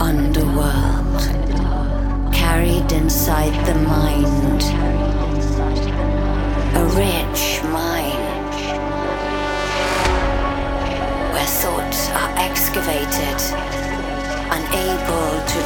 underworld, carried inside the mind. A rich mind, where thoughts are excavated, unable to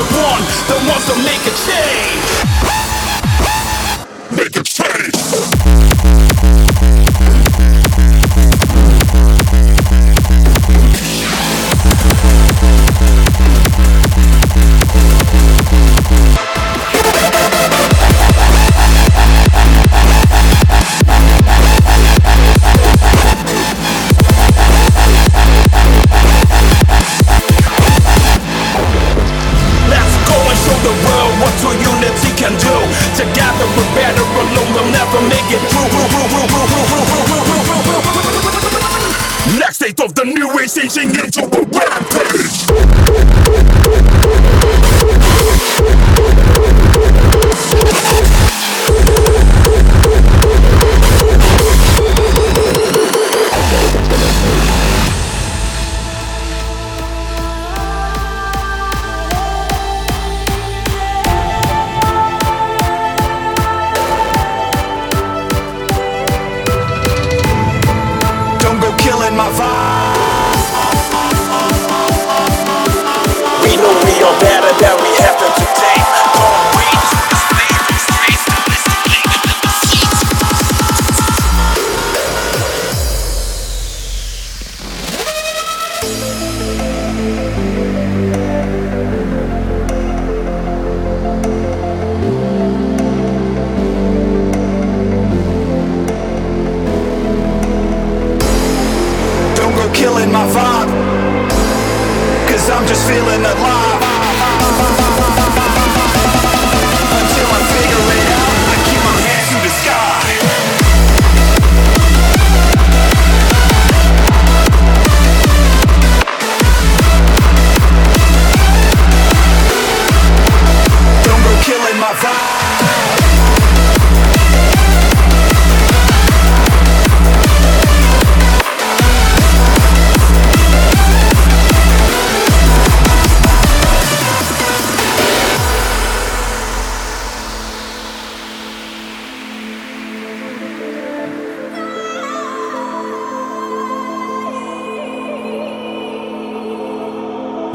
the war. New age changing into a rampage.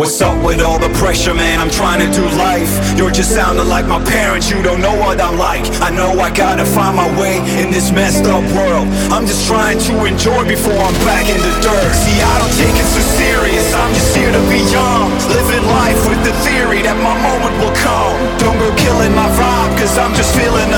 What's up with all the pressure, man? I'm trying to do life. You're just sounding like my parents, you don't know what I'm like. I know I gotta find my way in this messed up world. I'm just trying to enjoy before I'm back in the dirt. See, I don't take it so serious, I'm just here to be young. Living life with the theory that my moment will come. Don't go killing my vibe, cause I'm just feeling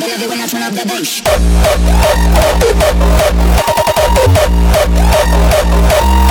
Baby, when I turn up the bass.